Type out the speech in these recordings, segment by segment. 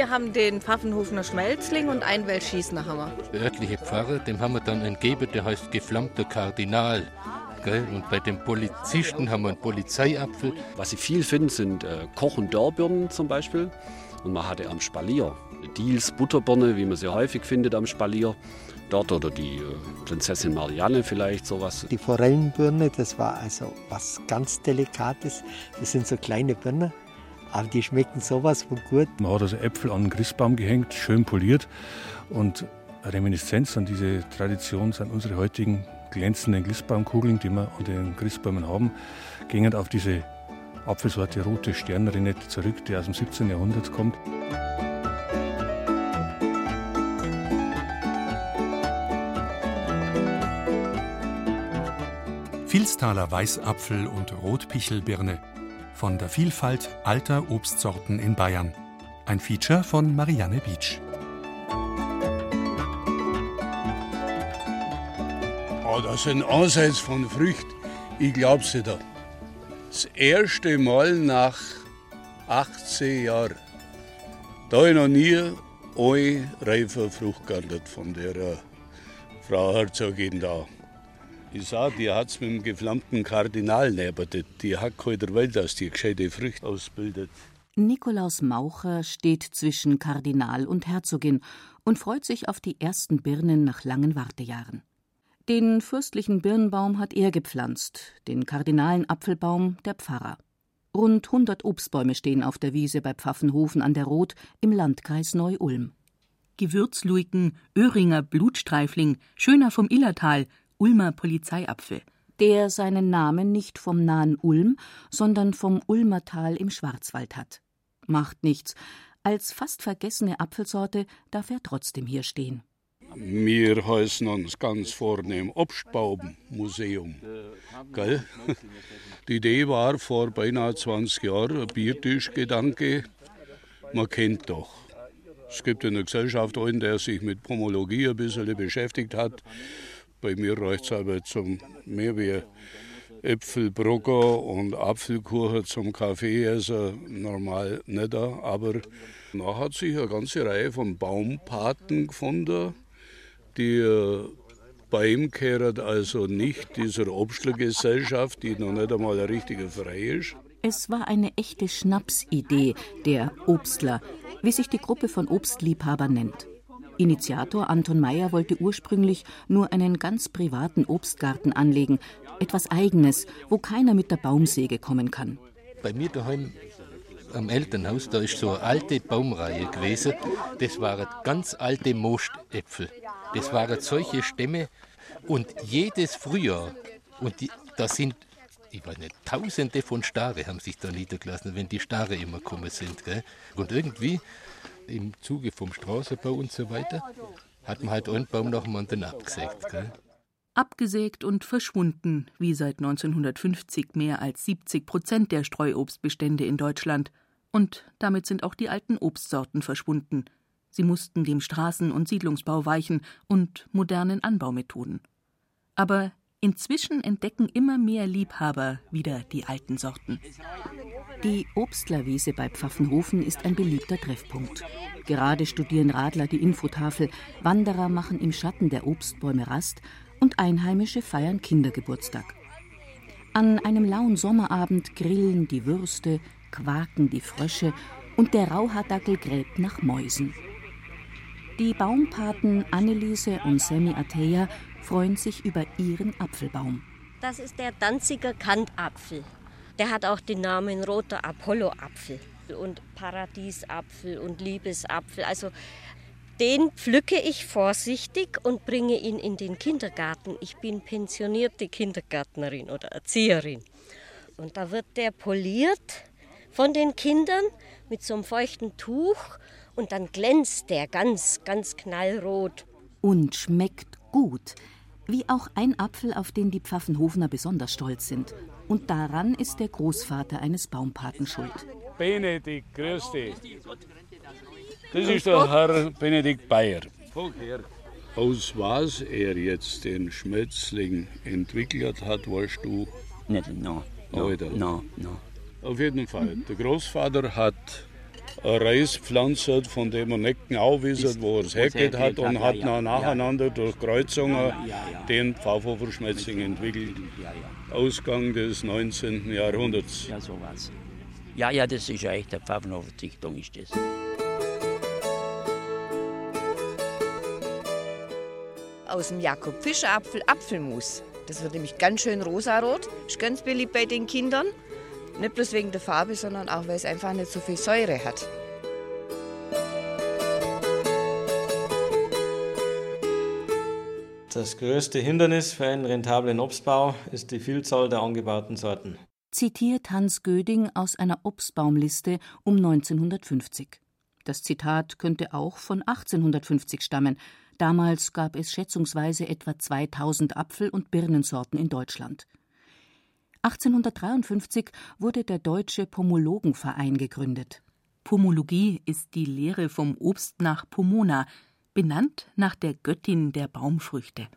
Wir haben den Pfaffenhofener Schmelzling und ein Weltschießner Hammer. Der örtliche Pfarrer, dem haben wir dann einen Geber, der heißt geflammter Kardinal. Gell? Und bei den Polizisten haben wir einen Polizeiapfel. Was Sie viel finden, sind äh, Koch- und Dörrbirnen zum Beispiel. Und man hatte am Spalier Diels Butterbirne, wie man sie häufig findet am Spalier. Dort oder die äh, Prinzessin Marianne vielleicht sowas. Die Forellenbirne, das war also was ganz Delikates. Das sind so kleine Birnen, aber die schmecken sowas von gut. Man hat also Äpfel an den Christbaum gehängt, schön poliert. Und eine Reminiszenz an diese Tradition sind unsere heutigen glänzenden Christbaumkugeln, die wir an den Christbäumen haben, gingen auf diese Apfelsorte rote Sternrinette zurück, die aus dem 17. Jahrhundert kommt. Vilstaler Weißapfel und Rotpichelbirne von der Vielfalt alter Obstsorten in Bayern. Ein Feature von Marianne Beach. Oh, das sind Ansatz von Früchten. Ich glaub's dir da. Das erste Mal nach 18 Jahren. Da habe ich noch nie eine reife Frucht geerntet von der äh, Frau Herzogin da. Ich sag, die hat's mit dem geflammten Kardinal nebetet. Die hat keine der Welt, dass die gescheite Früchte ausbildet. Nikolaus Maucher steht zwischen Kardinal und Herzogin und freut sich auf die ersten Birnen nach langen Wartejahren. Den fürstlichen Birnbaum hat er gepflanzt, den kardinalen Apfelbaum der Pfarrer. Rund 100 Obstbäume stehen auf der Wiese bei Pfaffenhofen an der Rot im Landkreis Neu-Ulm. Gewürzluiken, Öhringer Blutstreifling, Schöner vom Illertal, Ulmer Polizeiapfel. Der seinen Namen nicht vom nahen Ulm, sondern vom Ulmertal im Schwarzwald hat. Macht nichts. Als fast vergessene Apfelsorte darf er trotzdem hier stehen. Wir heißen uns ganz vornehm Obstbaummuseum. Gell? Die Idee war vor beinahe 20 Jahren ein Biertischgedanke. Man kennt doch. Es gibt eine Gesellschaft einen, der sich mit Pomologie ein bisschen beschäftigt hat. Bei mir reicht es aber zum mehr wie Äpfelbrocker und Apfelkuchen zum Kaffee essen normal nicht. Aber da hat sich eine ganze Reihe von Baumpaten gefunden, die äh, bei ihm gehört also nicht dieser Obstlergesellschaft, die noch nicht einmal ein richtiger Verein ist. Es war eine echte Schnapsidee, der Obstler, wie sich die Gruppe von Obstliebhabern nennt. Initiator Anton Meyer wollte ursprünglich nur einen ganz privaten Obstgarten anlegen, etwas Eigenes, wo keiner mit der Baumsäge kommen kann. Bei mir daheim am Elternhaus, da ist so eine alte Baumreihe gewesen. Das waren ganz alte Moostäpfel. Das waren solche Stämme und jedes Frühjahr, und da sind, ich weiß nicht, tausende von Stare haben sich da niedergelassen, wenn die Stare immer gekommen sind. Gell? Und irgendwie im Zuge vom Straßenbau und so weiter hat man halt einen Baum nach dem anderen abgesägt. Gell? Abgesägt und verschwunden, wie seit 1950 mehr als 70 Prozent der Streuobstbestände in Deutschland. Und damit sind auch die alten Obstsorten verschwunden. Sie mussten dem Straßen- und Siedlungsbau weichen und modernen Anbaumethoden. Aber inzwischen entdecken immer mehr Liebhaber wieder die alten Sorten. Die Obstlerwiese bei Pfaffenhofen ist ein beliebter Treffpunkt. Gerade studieren Radler die Infotafel, Wanderer machen im Schatten der Obstbäume Rast und Einheimische feiern Kindergeburtstag. An einem lauen Sommerabend grillen die Würste, quaken die Frösche und der Rauhaardackel gräbt nach Mäusen. Die Baumpaten Anneliese und Sammy Ateya freuen sich über ihren Apfelbaum. Das ist der Danziger Kantapfel. Der hat auch den Namen roter Apollo-Apfel und Paradiesapfel und Liebesapfel. Also den pflücke ich vorsichtig und bringe ihn in den Kindergarten. Ich bin pensionierte Kindergärtnerin oder Erzieherin. Und da wird der poliert von den Kindern mit so einem feuchten Tuch und dann glänzt der ganz, ganz knallrot. Und schmeckt Gut, wie auch ein Apfel, auf den die Pfaffenhofner besonders stolz sind. Und daran ist der Großvater eines Baumpaten schuld. Benedikt, grüß dich. Das ist der Herr Benedikt Bayer. Aus was er jetzt den Schmetterling entwickelt hat, weißt du? Nicht, no. No, no, no. Auf jeden Fall. Der Großvater hat eine Reispflanze, von dem er nicht genau wissen, wo er es hergeht hat, und ja, hat ja, nach ja. nacheinander durch Kreuzungen Ja, ja. den Pfafferfer Schmetterling entwickelt. Ja, ja. Ausgang des 19. Jahrhunderts. Ja, sowas. Ja, ja, das ist ja echt eine Pfaffenhofer-Dichtung, ist das. Aus dem Jakob Fischer Apfel Apfelmus. Das wird nämlich ganz schön rosarot. Ist ganz beliebt bei den Kindern. Nicht bloß wegen der Farbe, sondern auch, weil es einfach nicht so viel Säure hat. Das größte Hindernis für einen rentablen Obstbau ist die Vielzahl der angebauten Sorten. Zitiert Hans Göding aus einer Obstbaumliste um 1950. Das Zitat könnte auch von 1850 stammen. Damals gab es schätzungsweise etwa 2000 Apfel- und Birnensorten in Deutschland. 1853 wurde der Deutsche Pomologenverein gegründet. Pomologie ist die Lehre vom Obst nach Pomona, benannt nach der Göttin der Baumfrüchte.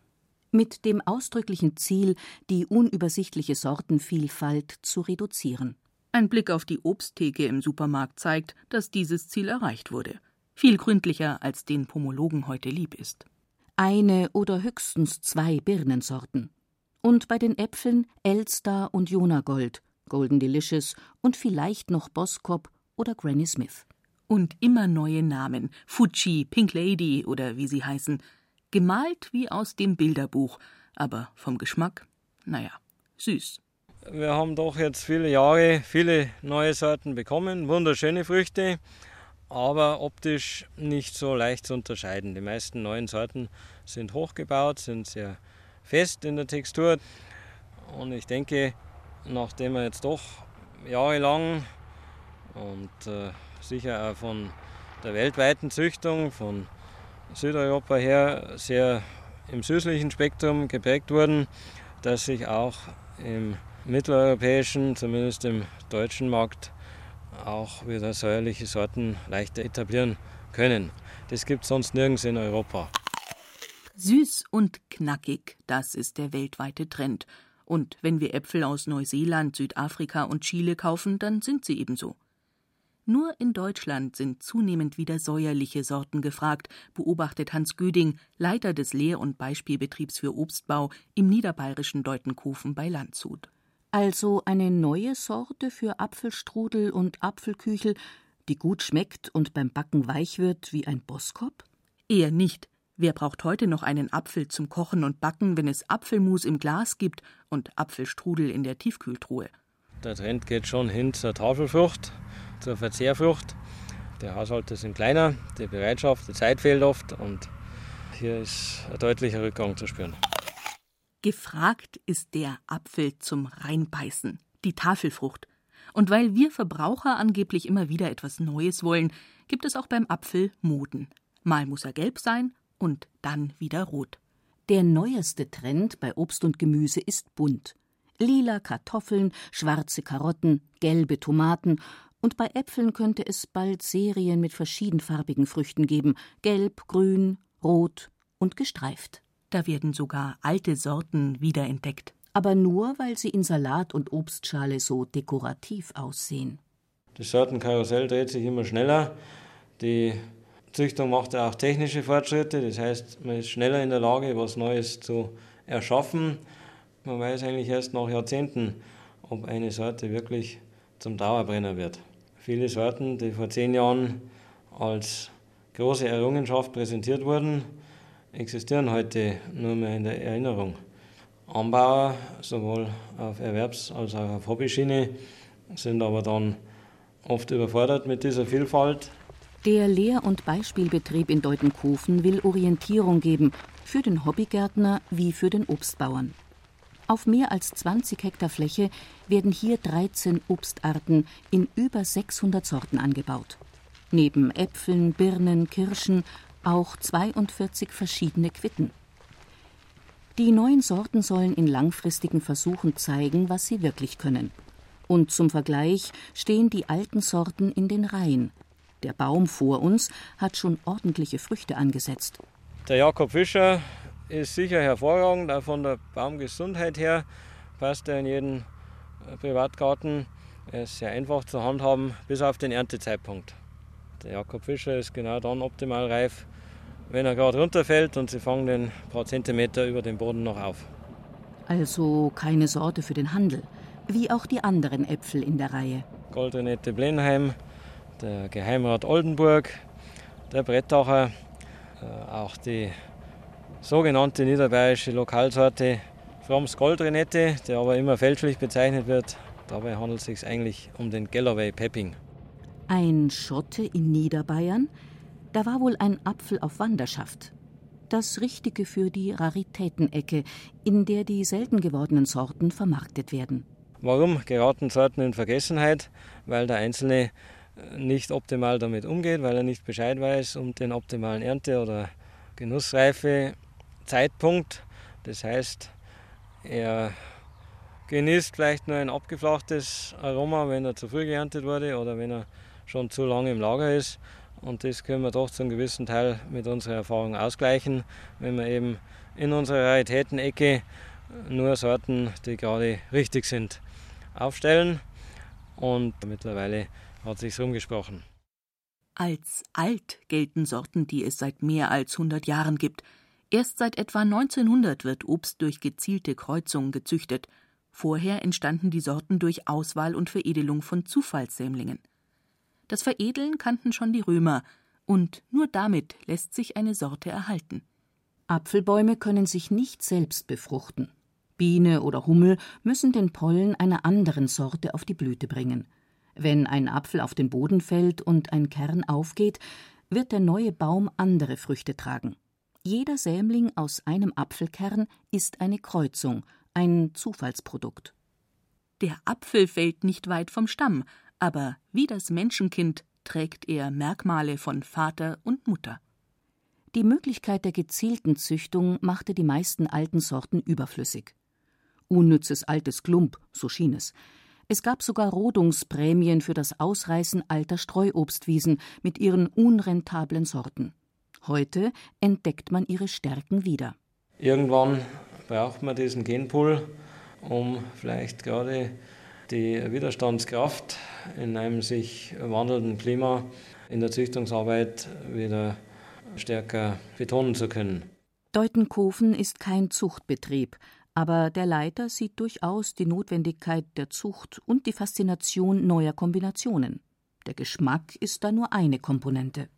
Mit dem ausdrücklichen Ziel, die unübersichtliche Sortenvielfalt zu reduzieren. Ein Blick auf die Obsttheke im Supermarkt zeigt, dass dieses Ziel erreicht wurde. Viel gründlicher, als den Pomologen heute lieb ist. Eine oder höchstens zwei Birnensorten. Und bei den Äpfeln Elster und Jonagold, Golden Delicious und vielleicht noch Boskop oder Granny Smith. Und immer neue Namen, Fuji, Pink Lady oder wie sie heißen, gemalt wie aus dem Bilderbuch, aber vom Geschmack, naja, süß. Wir haben doch jetzt viele Jahre viele neue Sorten bekommen, wunderschöne Früchte, aber optisch nicht so leicht zu unterscheiden. Die meisten neuen Sorten sind hochgebaut, sind sehr fest in der Textur und ich denke, nachdem wir jetzt doch jahrelang und äh, sicher auch von der weltweiten Züchtung von Südeuropa her sehr im süßlichen Spektrum geprägt wurden, dass sich auch im mitteleuropäischen, zumindest im deutschen Markt, auch wieder säuerliche Sorten leichter etablieren können. Das gibt es sonst nirgends in Europa. Süß und knackig, das ist der weltweite Trend. Und wenn wir Äpfel aus Neuseeland, Südafrika und Chile kaufen, dann sind sie ebenso. Nur in Deutschland sind zunehmend wieder säuerliche Sorten gefragt, beobachtet Hans Göding, Leiter des Lehr- und Beispielbetriebs für Obstbau im niederbayerischen Deutenkofen bei Landshut. Also eine neue Sorte für Apfelstrudel und Apfelküchel, die gut schmeckt und beim Backen weich wird wie ein Boskop? Eher nicht. Wer braucht heute noch einen Apfel zum Kochen und Backen, wenn es Apfelmus im Glas gibt und Apfelstrudel in der Tiefkühltruhe? Der Trend geht schon hin zur Tafelfrucht, zur Verzehrfrucht. Die Haushalte sind kleiner, die Bereitschaft, die Zeit fehlt oft und hier ist ein deutlicher Rückgang zu spüren. Gefragt ist der Apfel zum Reinbeißen, die Tafelfrucht. Und weil wir Verbraucher angeblich immer wieder etwas Neues wollen, gibt es auch beim Apfel Moden. Mal muss er gelb sein und dann wieder rot. Der neueste Trend bei Obst und Gemüse ist bunt. Lila Kartoffeln, schwarze Karotten, gelbe Tomaten und bei Äpfeln könnte es bald Serien mit verschiedenfarbigen Früchten geben: gelb, grün, rot und gestreift. Da werden sogar alte Sorten wiederentdeckt. Aber nur, weil sie in Salat und Obstschale so dekorativ aussehen. Das Sortenkarussell dreht sich immer schneller. Die Züchtung macht auch technische Fortschritte, das heißt, man ist schneller in der Lage, was Neues zu erschaffen. Man weiß eigentlich erst nach Jahrzehnten, ob eine Sorte wirklich zum Dauerbrenner wird. Viele Sorten, die vor zehn Jahren als große Errungenschaft präsentiert wurden, existieren heute nur mehr in der Erinnerung. Anbauer, sowohl auf Erwerbs- als auch auf Hobbyschiene, sind aber dann oft überfordert mit dieser Vielfalt. Der Lehr- und Beispielbetrieb in Deutenkofen will Orientierung geben, für den Hobbygärtner wie für den Obstbauern. Auf mehr als 20 Hektar Fläche werden hier 13 Obstarten in über 600 Sorten angebaut. Neben Äpfeln, Birnen, Kirschen auch 42 verschiedene Quitten. Die neuen Sorten sollen in langfristigen Versuchen zeigen, was sie wirklich können. Und zum Vergleich stehen die alten Sorten in den Reihen. Der Baum vor uns hat schon ordentliche Früchte angesetzt. Der Jakob Fischer ist sicher hervorragend, auch von der Baumgesundheit her passt er in jeden Privatgarten. Er ist sehr einfach zu handhaben, bis auf den Erntezeitpunkt. Der Jakob Fischer ist genau dann optimal reif, wenn er gerade runterfällt und sie fangen den paar Zentimeter über dem Boden noch auf. Also keine Sorte für den Handel, wie auch die anderen Äpfel in der Reihe. Goldrenette Blenheim, der Geheimrat Oldenburg, der Brettacher, äh, auch die sogenannte niederbayerische Lokalsorte Fromms Goldrenette, der aber immer fälschlich bezeichnet wird. Dabei handelt es sich eigentlich um den Galloway Pepping. Ein Schotte in Niederbayern? Da war wohl ein Apfel auf Wanderschaft. Das Richtige für die Raritätenecke, in der die selten gewordenen Sorten vermarktet werden. Warum geraten Sorten in Vergessenheit? Weil der Einzelne nicht optimal damit umgeht, weil er nicht Bescheid weiß um den optimalen Ernte- oder Genussreife Zeitpunkt. Das heißt, er genießt vielleicht nur ein abgeflachtes Aroma, wenn er zu früh geerntet wurde oder wenn er schon zu lange im Lager ist. Und das können wir doch zu einem gewissen Teil mit unserer Erfahrung ausgleichen, wenn wir eben in unserer Raritätenecke nur Sorten, die gerade richtig sind, aufstellen. Und mittlerweile hat sich rumgesprochen. Als alt gelten Sorten, die es seit mehr als 100 Jahren gibt. Erst seit etwa 1900 wird Obst durch gezielte Kreuzungen gezüchtet. Vorher entstanden die Sorten durch Auswahl und Veredelung von Zufallssämlingen. Das Veredeln kannten schon die Römer, und nur damit lässt sich eine Sorte erhalten. Apfelbäume können sich nicht selbst befruchten. Biene oder Hummel müssen den Pollen einer anderen Sorte auf die Blüte bringen. Wenn ein Apfel auf den Boden fällt und ein Kern aufgeht, wird der neue Baum andere Früchte tragen. Jeder Sämling aus einem Apfelkern ist eine Kreuzung, ein Zufallsprodukt. Der Apfel fällt nicht weit vom Stamm, aber wie das Menschenkind trägt er Merkmale von Vater und Mutter. Die Möglichkeit der gezielten Züchtung machte die meisten alten Sorten überflüssig. Unnützes altes Klump, so schien es. Es gab sogar Rodungsprämien für das Ausreißen alter Streuobstwiesen mit ihren unrentablen Sorten. Heute entdeckt man ihre Stärken wieder. Irgendwann braucht man diesen Genpool, um vielleicht gerade die Widerstandskraft in einem sich wandelnden Klima in der Züchtungsarbeit wieder stärker betonen zu können. Deutenkofen ist kein Zuchtbetrieb, aber der Leiter sieht durchaus die Notwendigkeit der Zucht und die Faszination neuer Kombinationen. Der Geschmack ist da nur eine Komponente.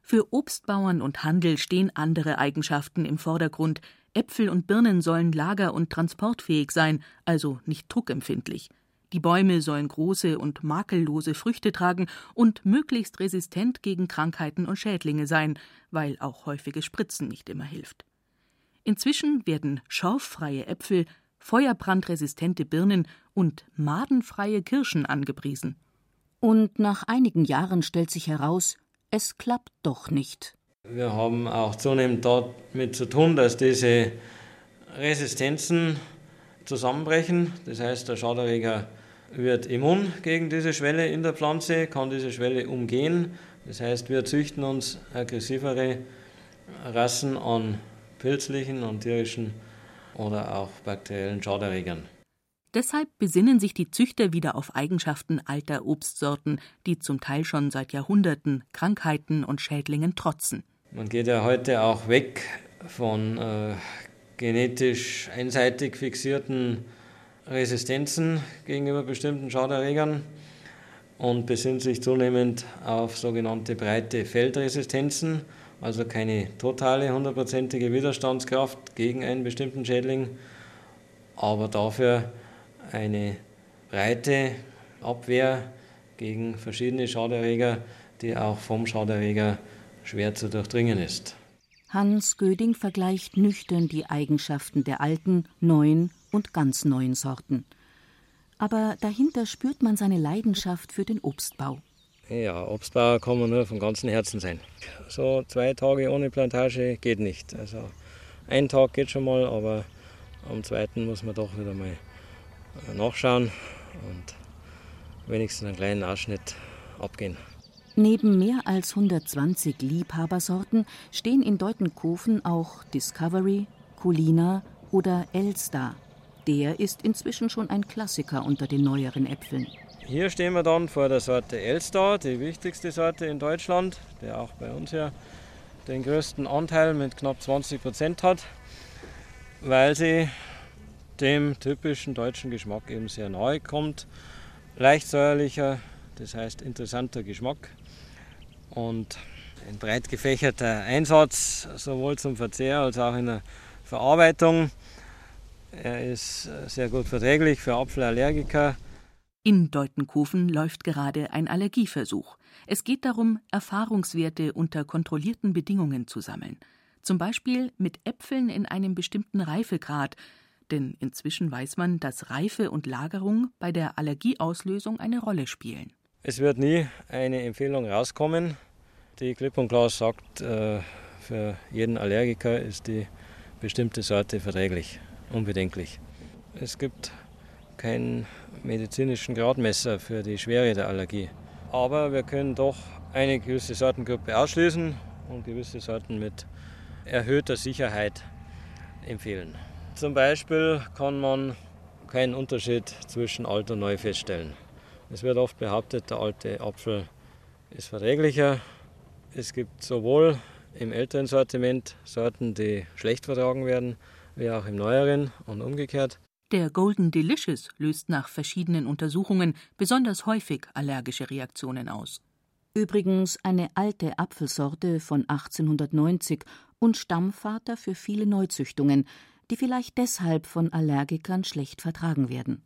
Für Obstbauern und Handel stehen andere Eigenschaften im Vordergrund. Äpfel und Birnen sollen lager- und transportfähig sein, also nicht druckempfindlich. Die Bäume sollen große und makellose Früchte tragen und möglichst resistent gegen Krankheiten und Schädlinge sein, weil auch häufiges Spritzen nicht immer hilft. Inzwischen werden schorffreie Äpfel, feuerbrandresistente Birnen und madenfreie Kirschen angepriesen. Und nach einigen Jahren stellt sich heraus, es klappt doch nicht. Wir haben auch zunehmend damit zu tun, dass diese Resistenzen zusammenbrechen. Das heißt, der Schaderreger wird immun gegen diese Schwelle in der Pflanze, kann diese Schwelle umgehen. Das heißt, wir züchten uns aggressivere Rassen an pilzlichen und tierischen oder auch bakteriellen Schaderregern. Deshalb besinnen sich die Züchter wieder auf Eigenschaften alter Obstsorten, die zum Teil schon seit Jahrhunderten Krankheiten und Schädlingen trotzen. Man geht ja heute auch weg von äh, genetisch einseitig fixierten Resistenzen gegenüber bestimmten Schaderregern und besinnt sich zunehmend auf sogenannte breite Feldresistenzen, also keine totale hundertprozentige Widerstandskraft gegen einen bestimmten Schädling, aber dafür eine breite Abwehr gegen verschiedene Schaderreger, die auch vom Schaderreger schwer zu durchdringen ist. Hans Göding vergleicht nüchtern die Eigenschaften der alten, neuen und ganz neuen Sorten. Aber dahinter spürt man seine Leidenschaft für den Obstbau. Ja, Obstbauer kann man nur von ganzem Herzen sein. So zwei Tage ohne Plantage geht nicht. Also Ein Tag geht schon mal, aber am zweiten muss man doch wieder mal äh, nachschauen und wenigstens einen kleinen Ausschnitt abgehen. Neben mehr als 120 Liebhabersorten stehen in Deutenkofen auch Discovery, Culina oder Elstar. Der ist inzwischen schon ein Klassiker unter den neueren Äpfeln. Hier stehen wir dann vor der Sorte Elstar, die wichtigste Sorte in Deutschland, der auch bei uns ja den größten Anteil mit knapp 20 Prozent hat, weil sie dem typischen deutschen Geschmack eben sehr nahe kommt. Leicht säuerlicher, das heißt interessanter Geschmack und ein breit gefächerter Einsatz, sowohl zum Verzehr als auch in der Verarbeitung. Er ist sehr gut verträglich für Apfelallergiker in Deutenkofen läuft gerade ein Allergieversuch. Es geht darum, Erfahrungswerte unter kontrollierten Bedingungen zu sammeln. Zum Beispiel mit Äpfeln in einem bestimmten Reifegrad. Denn inzwischen weiß man, dass Reife und Lagerung bei der Allergieauslösung eine Rolle spielen. Es wird nie eine Empfehlung rauskommen. Die Klipp und Klar sagt, äh, für jeden Allergiker ist die bestimmte Sorte verträglich, unbedenklich. Es gibt keinen medizinischen Gradmesser für die Schwere der Allergie. Aber wir können doch eine gewisse Sortengruppe ausschließen und gewisse Sorten mit erhöhter Sicherheit empfehlen. Zum Beispiel kann man keinen Unterschied zwischen alt und neu feststellen. Es wird oft behauptet, der alte Apfel ist verträglicher. Es gibt sowohl im älteren Sortiment Sorten, die schlecht vertragen werden, wie auch im neueren und umgekehrt. Der Golden Delicious löst nach verschiedenen Untersuchungen besonders häufig allergische Reaktionen aus. Übrigens eine alte Apfelsorte von 1890 und Stammvater für viele Neuzüchtungen, die vielleicht deshalb von Allergikern schlecht vertragen werden.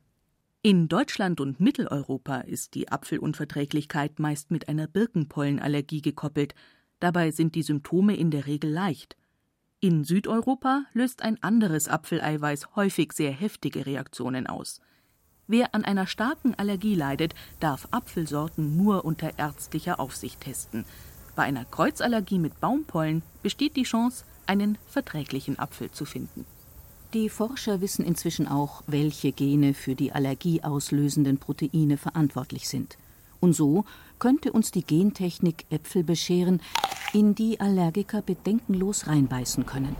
In Deutschland und Mitteleuropa ist die Apfelunverträglichkeit meist mit einer Birkenpollenallergie gekoppelt. Dabei sind die Symptome in der Regel leicht. In Südeuropa löst ein anderes Apfeleiweiß häufig sehr heftige Reaktionen aus. Wer an einer starken Allergie leidet, darf Apfelsorten nur unter ärztlicher Aufsicht testen. Bei einer Kreuzallergie mit Baumpollen besteht die Chance, einen verträglichen Apfel zu finden. Die Forscher wissen inzwischen auch, welche Gene für die allergieauslösenden Proteine verantwortlich sind. Und so könnte uns die Gentechnik Äpfel bescheren, in die Allergiker bedenkenlos reinbeißen können.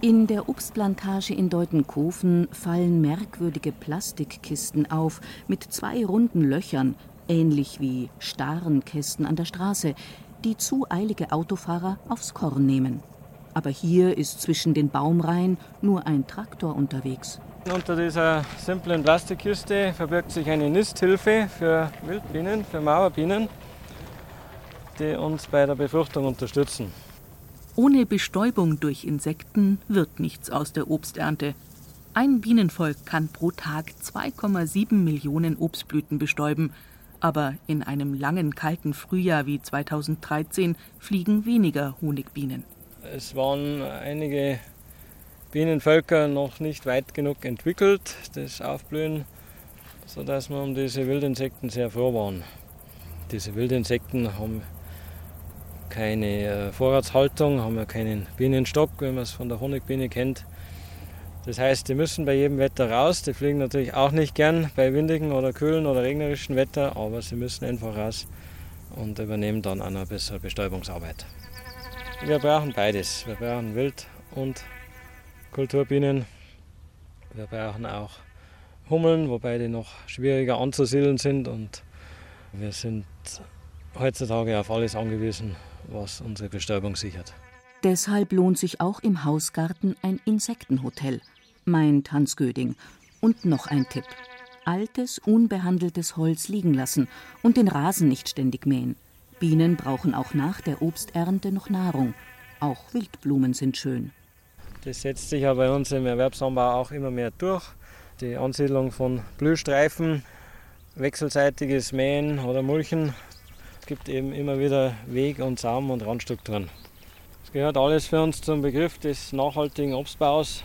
In der Obstplantage in Deutenkofen fallen merkwürdige Plastikkisten auf mit zwei runden Löchern, ähnlich wie Starrenkästen an der Straße, die zu eilige Autofahrer aufs Korn nehmen. Aber hier ist zwischen den Baumreihen nur ein Traktor unterwegs. Unter dieser simplen Plastikkiste verbirgt sich eine Nisthilfe für Wildbienen, für Mauerbienen, die uns bei der Befruchtung unterstützen. Ohne Bestäubung durch Insekten wird nichts aus der Obsternte. Ein Bienenvolk kann pro Tag 2,7 Millionen Obstblüten bestäuben, aber in einem langen kalten Frühjahr wie 2013 fliegen weniger Honigbienen. Es waren einige Bienenvölker noch nicht weit genug entwickelt, das Aufblühen, sodass wir um diese Wildinsekten sehr froh waren. Diese Wildinsekten haben keine äh, Vorratshaltung, haben ja keinen Bienenstock, wie man es von der Honigbiene kennt. Das heißt, die müssen bei jedem Wetter raus. Die fliegen natürlich auch nicht gern bei windigen oder kühlen oder regnerischen Wetter, aber sie müssen einfach raus und übernehmen dann eine bessere Bestäubungsarbeit. Wir brauchen beides. Wir brauchen Wild- und Kulturbienen. Wir brauchen auch Hummeln, wobei die noch schwieriger anzusiedeln sind. Und wir sind heutzutage auf alles angewiesen, was unsere Bestäubung sichert. Deshalb lohnt sich auch im Hausgarten ein Insektenhotel, meint Hans Göding. Und noch ein Tipp. Altes, unbehandeltes Holz liegen lassen und den Rasen nicht ständig mähen. Bienen brauchen auch nach der Obsternte noch Nahrung. Auch Wildblumen sind schön. Das setzt sich ja bei uns im Erwerbsanbau auch immer mehr durch. Die Ansiedlung von Blühstreifen, wechselseitiges Mähen oder Mulchen gibt eben immer wieder Weg- und Samen- und Randstrukturen. Es gehört alles für uns zum Begriff des nachhaltigen Obstbaus,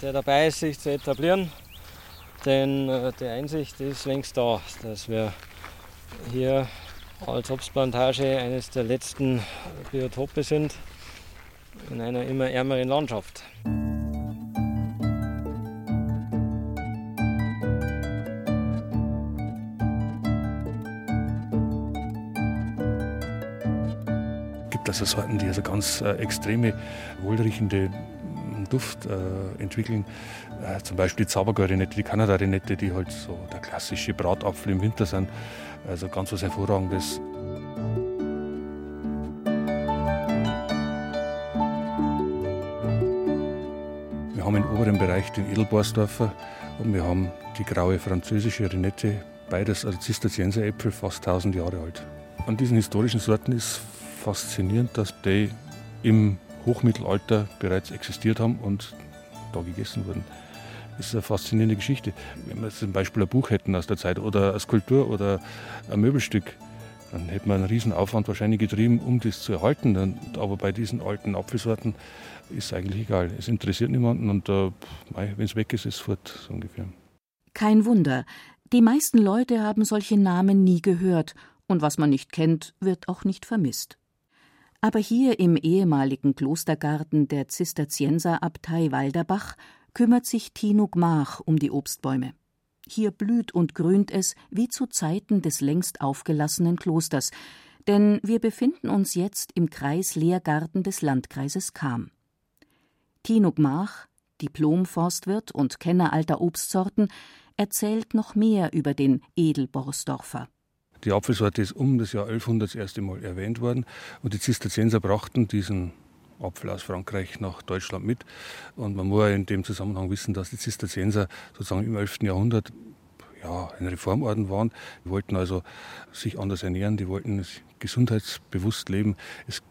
der dabei ist, sich zu etablieren. Denn äh, die Einsicht ist längst da, dass wir hier als Obstplantage eines der letzten Biotope sind in einer immer ärmeren Landschaft. gibt also Sorten, die also ganz äh, extreme, wohlriechende Duft äh, entwickeln. Äh, zum Beispiel die Zaubergarinette, die Kanada-Rinette, die halt so der klassische Bratapfel im Winter sind. Also ganz was Hervorragendes. Wir haben im oberen Bereich den Edelborsdorfer und wir haben die graue französische Rinette, beides also Zisterzienseräpfel, fast 1000 Jahre alt. An diesen historischen Sorten ist faszinierend, dass die im Hochmittelalter bereits existiert haben und da gegessen wurden. Das ist eine faszinierende Geschichte. Wenn wir zum Beispiel ein Buch hätten aus der Zeit oder eine Skulptur oder ein Möbelstück, dann hätte man einen riesen Aufwand wahrscheinlich getrieben, um das zu erhalten. Aber bei diesen alten Apfelsorten ist es eigentlich egal. Es interessiert niemanden und äh, wenn es weg ist, ist es fort, so ungefähr. Kein Wunder. Die meisten Leute haben solche Namen nie gehört und was man nicht kennt, wird auch nicht vermisst. Aber hier im ehemaligen Klostergarten der Zisterzienserabtei Walderbach kümmert sich Tino Gmach um die Obstbäume. Hier blüht und grünt es wie zu Zeiten des längst aufgelassenen Klosters, denn wir befinden uns jetzt im Kreislehrgarten des Landkreises Cham. Tino Gmach, Diplomforstwirt und Kenner alter Obstsorten, erzählt noch mehr über den Edelborsdorfer. Die Apfelsorte ist um das Jahr 1100 das erste Mal erwähnt worden und die Zisterzienser brachten diesen Apfel aus Frankreich nach Deutschland mit. Und man muss in dem Zusammenhang wissen, dass die Zisterzienser sozusagen im 11. Jahrhundert ja, ein Reformorden waren. Die wollten also sich anders ernähren, die wollten gesundheitsbewusst leben.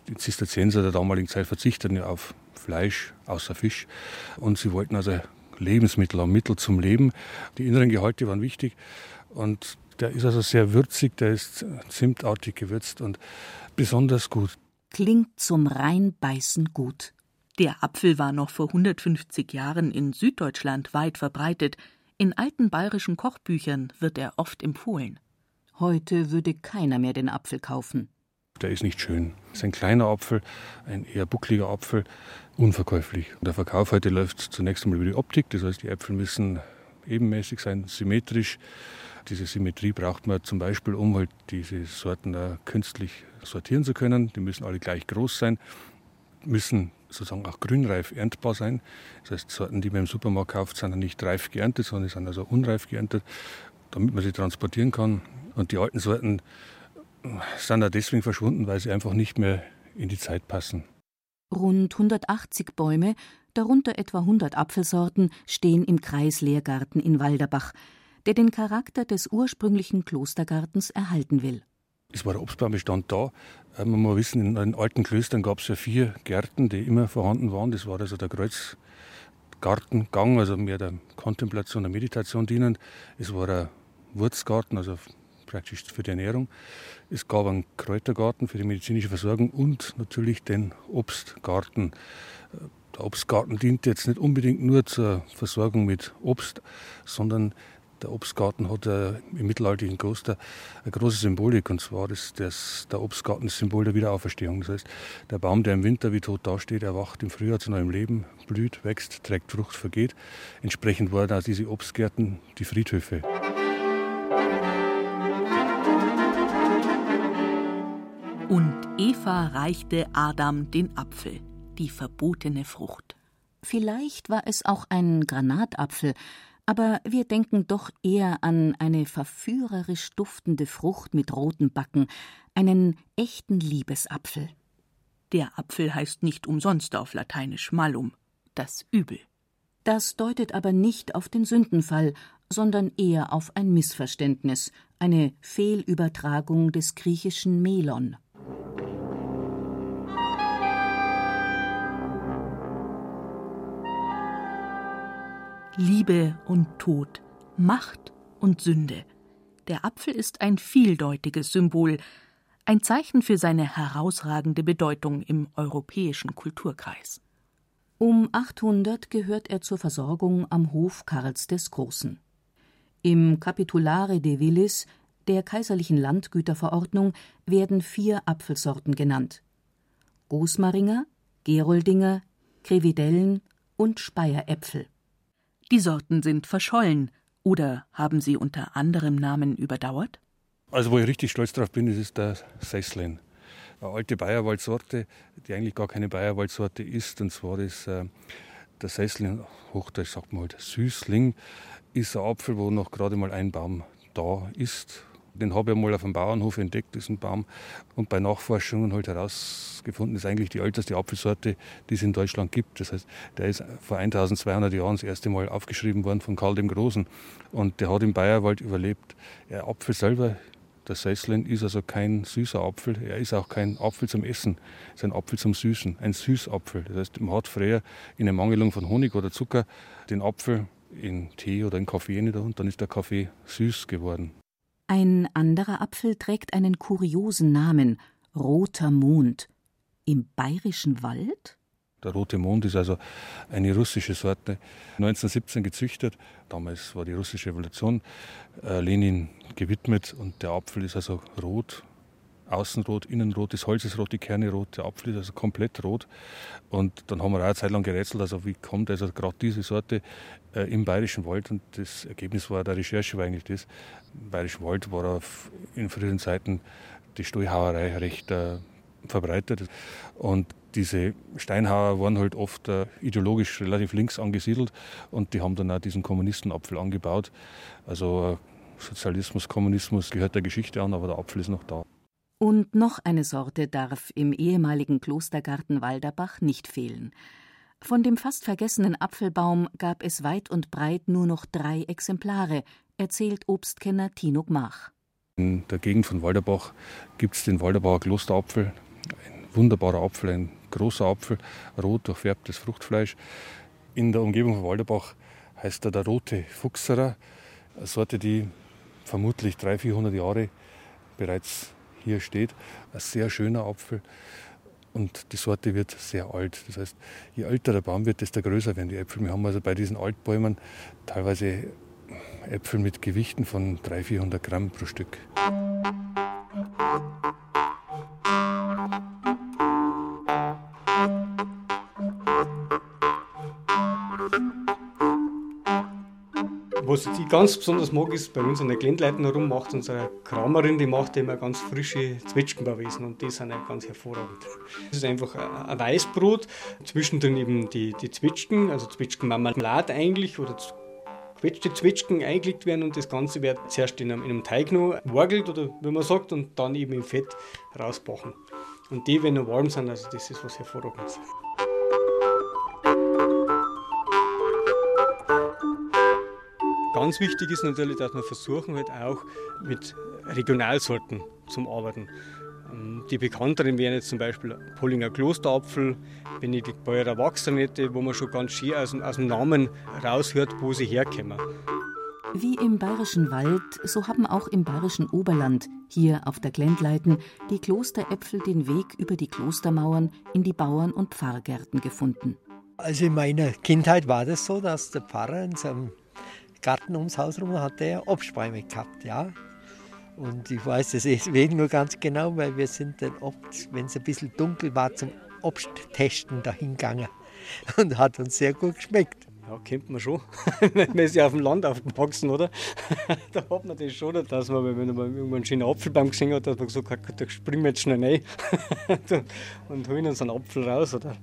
Die Zisterzienser der damaligen Zeit verzichteten ja auf Fleisch außer Fisch und sie wollten also Lebensmittel haben, Mittel zum Leben. Die inneren Gehalte waren wichtig und der ist also sehr würzig, der ist zimtartig gewürzt und besonders gut. Klingt zum Reinbeißen gut. Der Apfel war noch vor 150 Jahren in Süddeutschland weit verbreitet. In alten bayerischen Kochbüchern wird er oft empfohlen. Heute würde keiner mehr den Apfel kaufen. Der ist nicht schön. Es ist ein kleiner Apfel, ein eher buckliger Apfel, unverkäuflich. Der Verkauf heute läuft zunächst einmal über die Optik, das heißt, die Äpfel müssen ebenmäßig sein, symmetrisch. Diese Symmetrie braucht man zum Beispiel, um halt diese Sorten künstlich sortieren zu können. Die müssen alle gleich groß sein, müssen sozusagen auch grünreif erntbar sein. Das heißt, Sorten, die man im Supermarkt kauft, sind nicht reif geerntet, sondern sind also unreif geerntet, damit man sie transportieren kann. Und die alten Sorten sind auch deswegen verschwunden, weil sie einfach nicht mehr in die Zeit passen. Rund 180 Bäume, darunter etwa 100 Apfelsorten, stehen im Kreislehrgarten in Walderbach der den Charakter des ursprünglichen Klostergartens erhalten will. Es war der Obstbaumbestand da. Äh, man muss wissen, in den alten Klöstern gab es ja vier Gärten, die immer vorhanden waren. Das war also der Kreuzgartengang, also mehr der Kontemplation, der Meditation dienend. Es war der Wurzgarten, also praktisch für die Ernährung. Es gab einen Kräutergarten für die medizinische Versorgung und natürlich den Obstgarten. Äh, der Obstgarten dient jetzt nicht unbedingt nur zur Versorgung mit Obst, sondern der Obstgarten hat äh, im mittelalterlichen Kloster eine große Symbolik, und zwar ist das, der Obstgarten das Symbol der Wiederaufstehung. Das heißt, der Baum, der im Winter wie tot dasteht, erwacht im Frühjahr zu neuem Leben, blüht, wächst, trägt Frucht, vergeht. Entsprechend waren auch diese Obstgärten die Friedhöfe. Und Eva reichte Adam den Apfel, die verbotene Frucht. Vielleicht war es auch ein Granatapfel, aber wir denken doch eher an eine verführerisch duftende Frucht mit roten Backen, einen echten Liebesapfel. Der Apfel heißt nicht umsonst auf Lateinisch Malum, das Übel. Das deutet aber nicht auf den Sündenfall, sondern eher auf ein Missverständnis, eine Fehlübertragung des griechischen Melon. Liebe und Tod, Macht und Sünde. Der Apfel ist ein vieldeutiges Symbol, ein Zeichen für seine herausragende Bedeutung im europäischen Kulturkreis. Um 800 gehört er zur Versorgung am Hof Karls des Großen. Im Capitulare de Villis, der kaiserlichen Landgüterverordnung, werden vier Apfelsorten genannt: Gosmaringer, Geroldinger, Krevidellen und Speyeräpfel. Die Sorten sind verschollen oder haben sie unter anderem Namen überdauert? Also wo ich richtig stolz drauf bin, ist der Sesslin. Eine alte Bayerwaldsorte, die eigentlich gar keine Bayerwaldsorte ist. Und zwar ist äh, der Sesslin, Hochdeutsch sagt man halt Süßling, ist ein Apfel, wo noch gerade mal ein Baum da ist den habe ich mal auf dem Bauernhof entdeckt, diesen Baum. Und bei Nachforschungen halt herausgefunden, ist eigentlich die älteste Apfelsorte, die es in Deutschland gibt. Das heißt, der ist vor 1200 Jahren das erste Mal aufgeschrieben worden von Karl dem Großen. Und der hat im Bayerwald überlebt. Der Apfel selber, der Sesslin, ist also kein süßer Apfel. Er ist auch kein Apfel zum Essen. Es ist ein Apfel zum Süßen, ein Süßapfel. Das heißt, man hat früher in Ermangelung von Honig oder Zucker den Apfel in Tee oder in Kaffee nicht und dann ist der Kaffee süß geworden. Ein anderer Apfel trägt einen kuriosen Namen: Roter Mond. Im Bayerischen Wald? Der Rote Mond ist also eine russische Sorte, 1917 gezüchtet. Damals war die russische Revolution äh, Lenin gewidmet und der Apfel ist also rot, außenrot, innenrot, das Holz ist rot, die Kerne rot, der Apfel ist also komplett rot. Und dann haben wir auch eine Zeit lang gerätselt, also wie kommt also gerade diese Sorte äh, im Bayerischen Wald und das Ergebnis war der Recherche war eigentlich das. Im Bayerischen Wald war in früheren Zeiten die Stallhauerei recht äh, verbreitet. Und diese Steinhauer waren halt oft äh, ideologisch relativ links angesiedelt und die haben dann auch diesen Kommunistenapfel angebaut. Also äh, Sozialismus, Kommunismus gehört der Geschichte an, aber der Apfel ist noch da. Und noch eine Sorte darf im ehemaligen Klostergarten Walderbach nicht fehlen. Von dem fast vergessenen Apfelbaum gab es weit und breit nur noch drei Exemplare, erzählt Obstkenner Tino Gmach. In der Gegend von Walderbach gibt es den Walderbacher Klosterapfel. Ein wunderbarer Apfel, ein großer Apfel, rot durchfärbtes Fruchtfleisch. In der Umgebung von Walderbach heißt er der rote Fuchserer, eine Sorte, die vermutlich 300, 400 Jahre bereits hier steht. Ein sehr schöner Apfel und die Sorte wird sehr alt. Das heißt, je älter der Baum wird, desto größer werden die Äpfel. Wir haben also bei diesen Altbäumen teilweise Äpfel mit Gewichten von 300, 400 Gramm pro Stück. Was ich ganz besonders mag, ist bei uns an der Glendleiten herum macht unsere Kramerin, die macht immer ganz frische Zwetschgenbauwesen und die sind ja ganz hervorragend. Das ist einfach ein Weißbrot, zwischendrin eben die, die Zwetschgen, also Zwetschgenmarmelade eigentlich oder quetschte Zwetschgen eingelegt werden und das Ganze wird zuerst in einem, in einem Teig noch wargelt oder wie man sagt und dann eben im Fett rausbachen. Und die, wenn noch warm sind, also das ist was Hervorragendes. Ganz wichtig ist natürlich, dass wir versuchen halt auch mit Regionalsorten zu arbeiten. Ähm, die bekannteren wären jetzt zum Beispiel Pollinger Klosterapfel, Benedikt Beurer Wachsernette, wo man schon ganz schön aus, aus dem Namen raushört, wo sie herkommen. Wie im Bayerischen Wald, so haben auch im Bayerischen Oberland, hier auf der Glendleiten, die Klosteräpfel den Weg über die Klostermauern in die Bauern- und Pfarrgärten gefunden. Also in meiner Kindheit war das so, dass der Pfarrer in seinem Garten ums Haus herum hat er Obstbäume gehabt, ja. Und ich weiß das deswegen nur ganz genau, weil wir sind dann oft, wenn es ein bisschen dunkel war, zum Obsttesten dahin gegangen. Und hat uns sehr gut geschmeckt. Ja, kennt man schon. man ist ja auf dem Land aufgewachsen, oder? da hat man das schon, dass man, wenn man irgendwann einen schönen Apfelbaum gesehen hat, dass man gesagt hat, da springen wir jetzt schnell rein und holen uns einen Apfel raus, oder?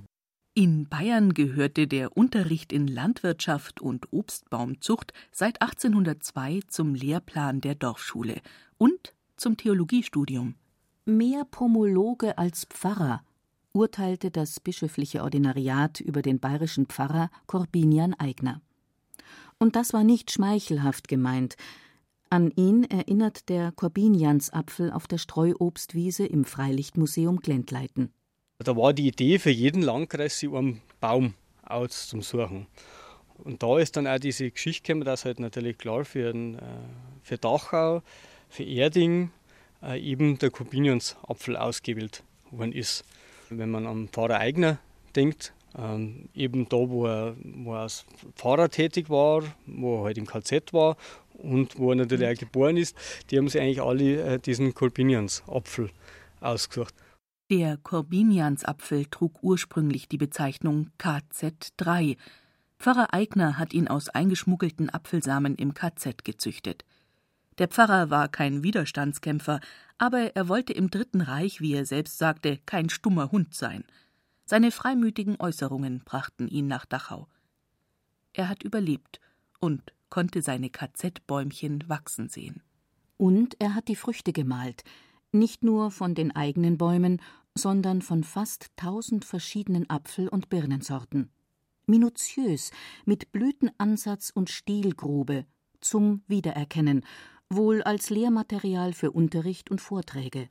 In Bayern gehörte der Unterricht in Landwirtschaft und Obstbaumzucht seit 1802 zum Lehrplan der Dorfschule und zum Theologiestudium. Mehr Pomologe als Pfarrer, urteilte das bischöfliche Ordinariat über den bayerischen Pfarrer Corbinian Eigner. Und das war nicht schmeichelhaft gemeint. An ihn erinnert der Corbiniansapfel auf der Streuobstwiese im Freilichtmuseum Glendleiten. Da war die Idee für jeden Landkreis, sich einen Baum auszusuchen. Und da ist dann auch diese Geschichte gekommen, dass halt natürlich klar für, den, äh, für Dachau, für Erding äh, eben der Corbiniansapfel ausgewählt worden ist. Wenn man am Pfarrer Eigner denkt, ähm, eben da, wo er, wo er als Pfarrer tätig war, wo er halt im KZ war und wo er natürlich auch geboren ist, die haben sich eigentlich alle äh, diesen Corbiniansapfel ausgesucht. Der Corbiniansapfel trug ursprünglich die Bezeichnung KZ3. Pfarrer Eigner hat ihn aus eingeschmuggelten Apfelsamen im KZ gezüchtet. Der Pfarrer war kein Widerstandskämpfer, aber er wollte im Dritten Reich, wie er selbst sagte, kein stummer Hund sein. Seine freimütigen Äußerungen brachten ihn nach Dachau. Er hat überlebt und konnte seine KZ-Bäumchen wachsen sehen. Und er hat die Früchte gemalt, nicht nur von den eigenen Bäumen, sondern von fast tausend verschiedenen Apfel- und Birnensorten. Minutiös, mit Blütenansatz und Stielgrube, zum Wiedererkennen, wohl als Lehrmaterial für Unterricht und Vorträge.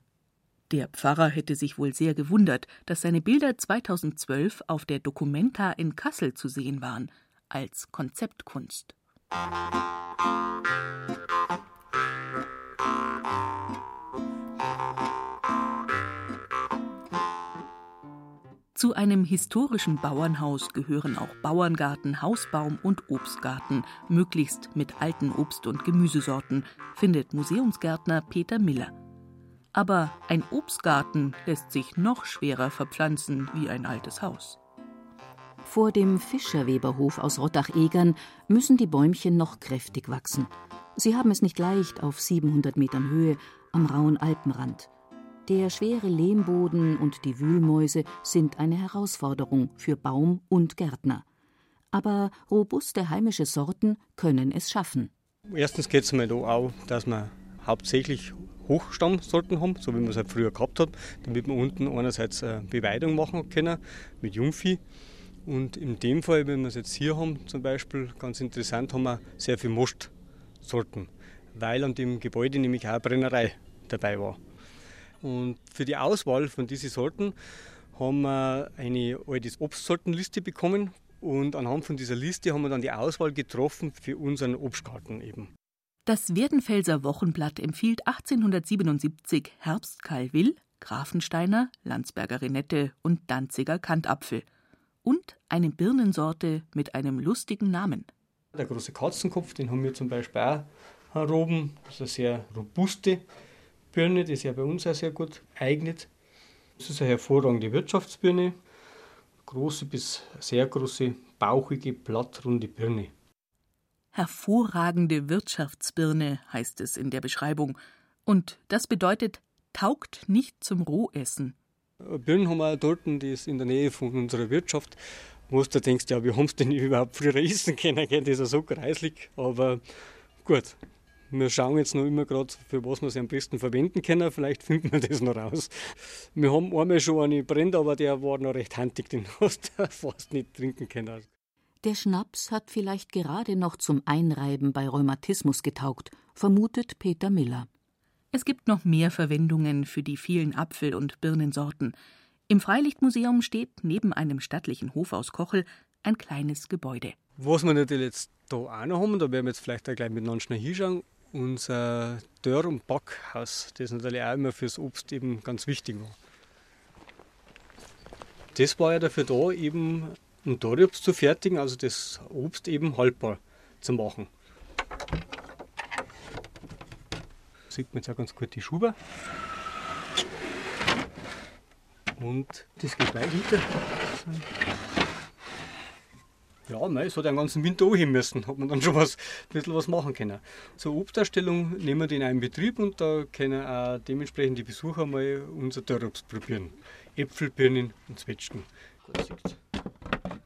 Der Pfarrer hätte sich wohl sehr gewundert, dass seine Bilder 2012 auf der Documenta in Kassel zu sehen waren, als Konzeptkunst. Zu einem historischen Bauernhaus gehören auch Bauerngarten, Hausbaum und Obstgarten, möglichst mit alten Obst- und Gemüsesorten, findet Museumsgärtner Peter Miller. Aber ein Obstgarten lässt sich noch schwerer verpflanzen wie ein altes Haus. Vor dem Fischerweberhof aus Rottach-Egern müssen die Bäumchen noch kräftig wachsen. Sie haben es nicht leicht auf 700 Metern Höhe am rauen Alpenrand. Der schwere Lehmboden und die Wühlmäuse sind eine Herausforderung für Baum und Gärtner. Aber robuste heimische Sorten können es schaffen. Erstens geht es mir da auch, dass wir hauptsächlich Hochstammsorten haben, so wie man es halt früher gehabt hat, damit wir unten einerseits Beweidung machen können mit Jungvieh. Und in dem Fall, wenn wir es jetzt hier haben, zum Beispiel, ganz interessant, haben wir sehr viele Mostsorten, weil an dem Gebäude nämlich auch eine Brennerei dabei war. Und für die Auswahl von diesen Sorten haben wir eine alte Obstsortenliste bekommen und anhand von dieser Liste haben wir dann die Auswahl getroffen für unseren Obstgarten eben. Das Werdenfelser Wochenblatt empfiehlt 1877 Herbstkalwill, Grafensteiner, Landsberger Renette und Danziger Kantapfel und eine Birnensorte mit einem lustigen Namen. Der große Katzenkopf, den haben wir zum Beispiel auch heroben. Das ist eine sehr robuste Birne, die sich ja bei uns auch sehr gut eignet. Das ist eine hervorragende Wirtschaftsbirne. Große bis sehr große, bauchige, blattrunde Birne. Hervorragende Wirtschaftsbirne heißt es in der Beschreibung. Und das bedeutet, taugt nicht zum Rohessen. Birnen haben wir dort, die ist in der Nähe von unserer Wirtschaft, wo du denkst, ja, wie haben sie denn überhaupt früher essen können? Das ist ja so kreislig. Aber gut, wir schauen jetzt noch immer gerade, für was wir sie am besten verwenden können. Vielleicht finden wir das noch raus. Wir haben einmal schon eine brennt, aber der war noch recht handig, den hast du fast nicht trinken können. Der Schnaps hat vielleicht gerade noch zum Einreiben bei Rheumatismus getaugt, vermutet Peter Miller. Es gibt noch mehr Verwendungen für die vielen Apfel- und Birnensorten. Im Freilichtmuseum steht neben einem stattlichen Hof aus Kochel ein kleines Gebäude. Was wir natürlich jetzt da auch noch haben, da werden wir jetzt vielleicht auch gleich miteinander schnell hinschauen, unser Dörr- und Backhaus, das natürlich auch immer fürs Obst eben ganz wichtig war. Das war ja dafür da, eben ein Dorobst zu fertigen, also das Obst eben haltbar zu machen. Da sieht man jetzt auch ganz gut die Schuber. Und das geht hinter. Ja, mei, es hat einen ganzen Winter anheben müssen, hat man dann schon was, ein bisschen was machen können. Zur Obsterstellung nehmen wir den in einen Betrieb und da können auch dementsprechend die Besucher mal unser Dörrobst probieren. Äpfel, Birnen und Zwetschgen.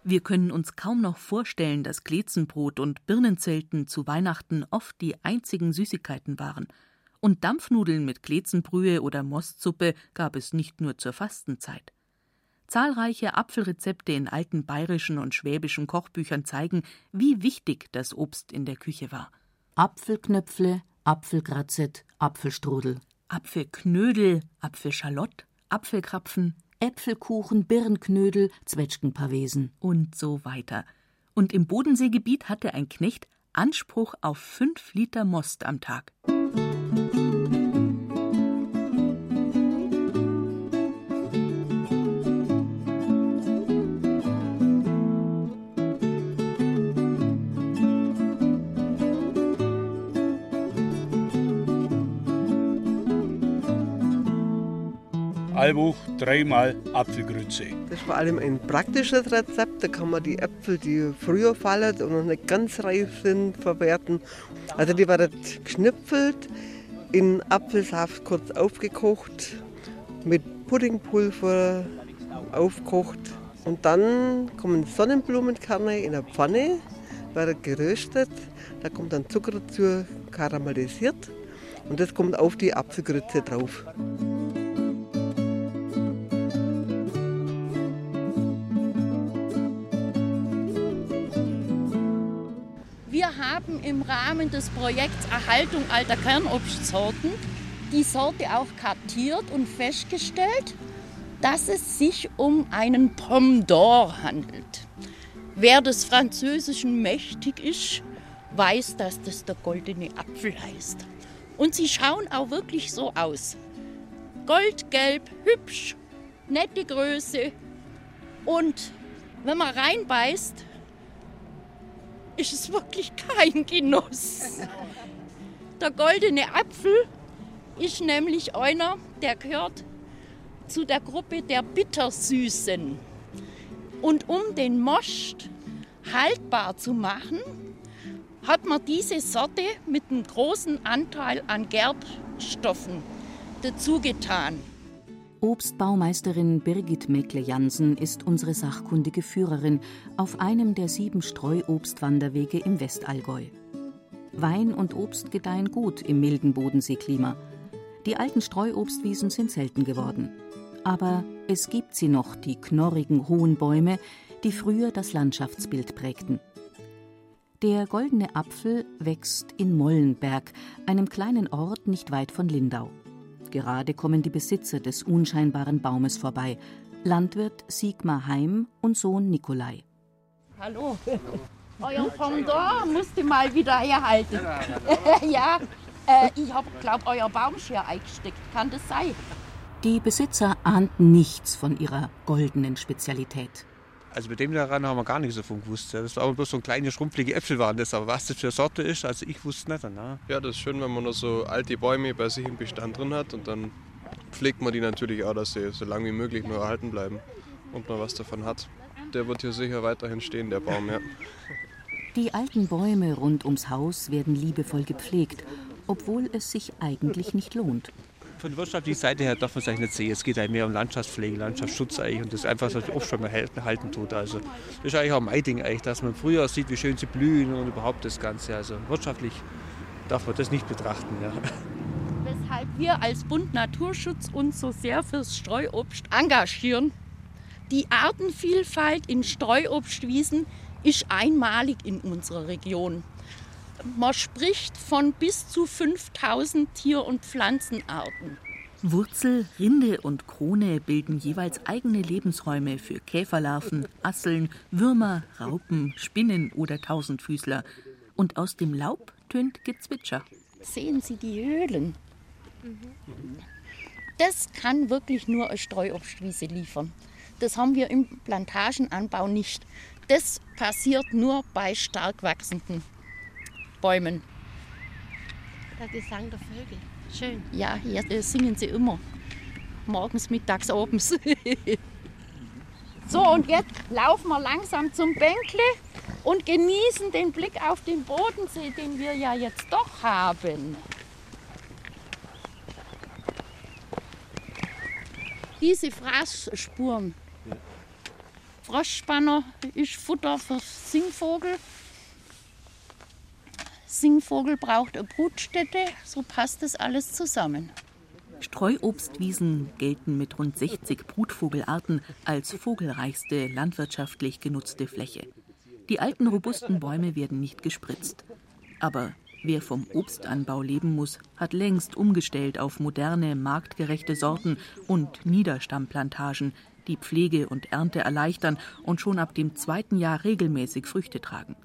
Wir können uns kaum noch vorstellen, dass Glezenbrot und Birnenzelten zu Weihnachten oft die einzigen Süßigkeiten waren. Und Dampfnudeln mit Glezenbrühe oder Mostsuppe gab es nicht nur zur Fastenzeit. Zahlreiche Apfelrezepte in alten bayerischen und schwäbischen Kochbüchern zeigen, wie wichtig das Obst in der Küche war. Apfelknöpfle, Apfelgrazet, Apfelstrudel. Apfelknödel, Apfelschalott, Apfelkrapfen, Äpfelkuchen, Birnknödel, Zwetschgenpavesen und so weiter. Und im Bodenseegebiet hatte ein Knecht Anspruch auf fünf Liter Most am Tag. Allbuch dreimal Apfelgrütze. Das ist vor allem ein praktisches Rezept. Da kann man die Äpfel, die früher fallen und noch nicht ganz reif sind, verwerten. Also die werden geschnipfelt, in Apfelsaft kurz aufgekocht, mit Puddingpulver aufgekocht. Und dann kommen Sonnenblumenkerne in der Pfanne, werden geröstet. Da kommt dann Zucker dazu, karamellisiert. Und das kommt auf die Apfelgrütze drauf. Haben im Rahmen des Projekts Erhaltung alter Kernobstsorten die Sorte auch kartiert und festgestellt, dass es sich um einen Pomme d'Or handelt. Wer des Französischen mächtig ist, weiß, dass das der goldene Apfel heißt. Und sie schauen auch wirklich so aus. Goldgelb, hübsch, nette Größe. Und wenn man reinbeißt, ist es wirklich kein Genuss. Der goldene Apfel ist nämlich einer, der gehört zu der Gruppe der Bittersüßen. Und um den Most haltbar zu machen, hat man diese Sorte mit einem großen Anteil an Gerbstoffen dazugetan. Obstbaumeisterin Birgit Meckle-Jansen ist unsere sachkundige Führerin auf einem der sieben Streuobstwanderwege im Westallgäu. Wein und Obst gedeihen gut im milden Bodenseeklima. Die alten Streuobstwiesen sind selten geworden. Aber es gibt sie noch, die knorrigen hohen Bäume, die früher das Landschaftsbild prägten. Der goldene Apfel wächst in Mollenberg, einem kleinen Ort nicht weit von Lindau. Gerade kommen die Besitzer des unscheinbaren Baumes vorbei, Landwirt Sigmar Heim und Sohn Nikolai. Hallo. Euer Pendant musste mal wieder herhalten. ja, äh, ich habe, glaube euer Baumschere eingesteckt. Kann das sein? Die Besitzer ahnten nichts von ihrer goldenen Spezialität. Also mit dem daran haben wir gar nichts davon gewusst. Das war aber bloß so ein kleine schrumpflige Äpfel waren das. Aber was das für eine Sorte ist, also ich wusste nicht. Na. Ja, das ist schön, wenn man noch so alte Bäume bei sich im Bestand drin hat und dann pflegt man die natürlich auch, dass sie so lange wie möglich nur erhalten bleiben und man was davon hat. Der wird hier sicher weiterhin stehen, der Baum, ja. Die alten Bäume rund ums Haus werden liebevoll gepflegt, obwohl es sich eigentlich nicht lohnt von der wirtschaftlichen Seite her darf man es eigentlich nicht sehen. Es geht eigentlich mehr um Landschaftspflege, Landschaftsschutz eigentlich und das einfach so oft schon mal halten tut. Also das ist eigentlich auch mein Ding eigentlich, dass man früher sieht, wie schön sie blühen und überhaupt das Ganze. Also wirtschaftlich darf man das nicht betrachten. Ja. Weshalb wir als Bund Naturschutz uns so sehr fürs Streuobst engagieren. Die Artenvielfalt in Streuobstwiesen ist einmalig in unserer Region. Man spricht von bis zu 5000 Tier- und Pflanzenarten. Wurzel, Rinde und Krone bilden jeweils eigene Lebensräume für Käferlarven, Asseln, Würmer, Raupen, Spinnen oder Tausendfüßler. Und aus dem Laub tönt Gezwitscher. Sehen Sie die Höhlen? Das kann wirklich nur eine Streuobstwiese liefern. Das haben wir im Plantagenanbau nicht. Das passiert nur bei stark wachsenden Bäumen. Der Gesang der Vögel. Schön. Ja, hier singen sie immer. Morgens, mittags, abends. so, und jetzt laufen wir langsam zum Bänkle und genießen den Blick auf den Bodensee, den wir ja jetzt doch haben. Diese Fraßspuren. Froschspanner ist Futter für Singvogel. Singvogel braucht eine Brutstätte, so passt das alles zusammen. Streuobstwiesen gelten mit rund 60 Brutvogelarten als vogelreichste landwirtschaftlich genutzte Fläche. Die alten robusten Bäume werden nicht gespritzt. Aber wer vom Obstanbau leben muss, hat längst umgestellt auf moderne, marktgerechte Sorten und Niederstammplantagen, die Pflege und Ernte erleichtern und schon ab dem zweiten Jahr regelmäßig Früchte tragen.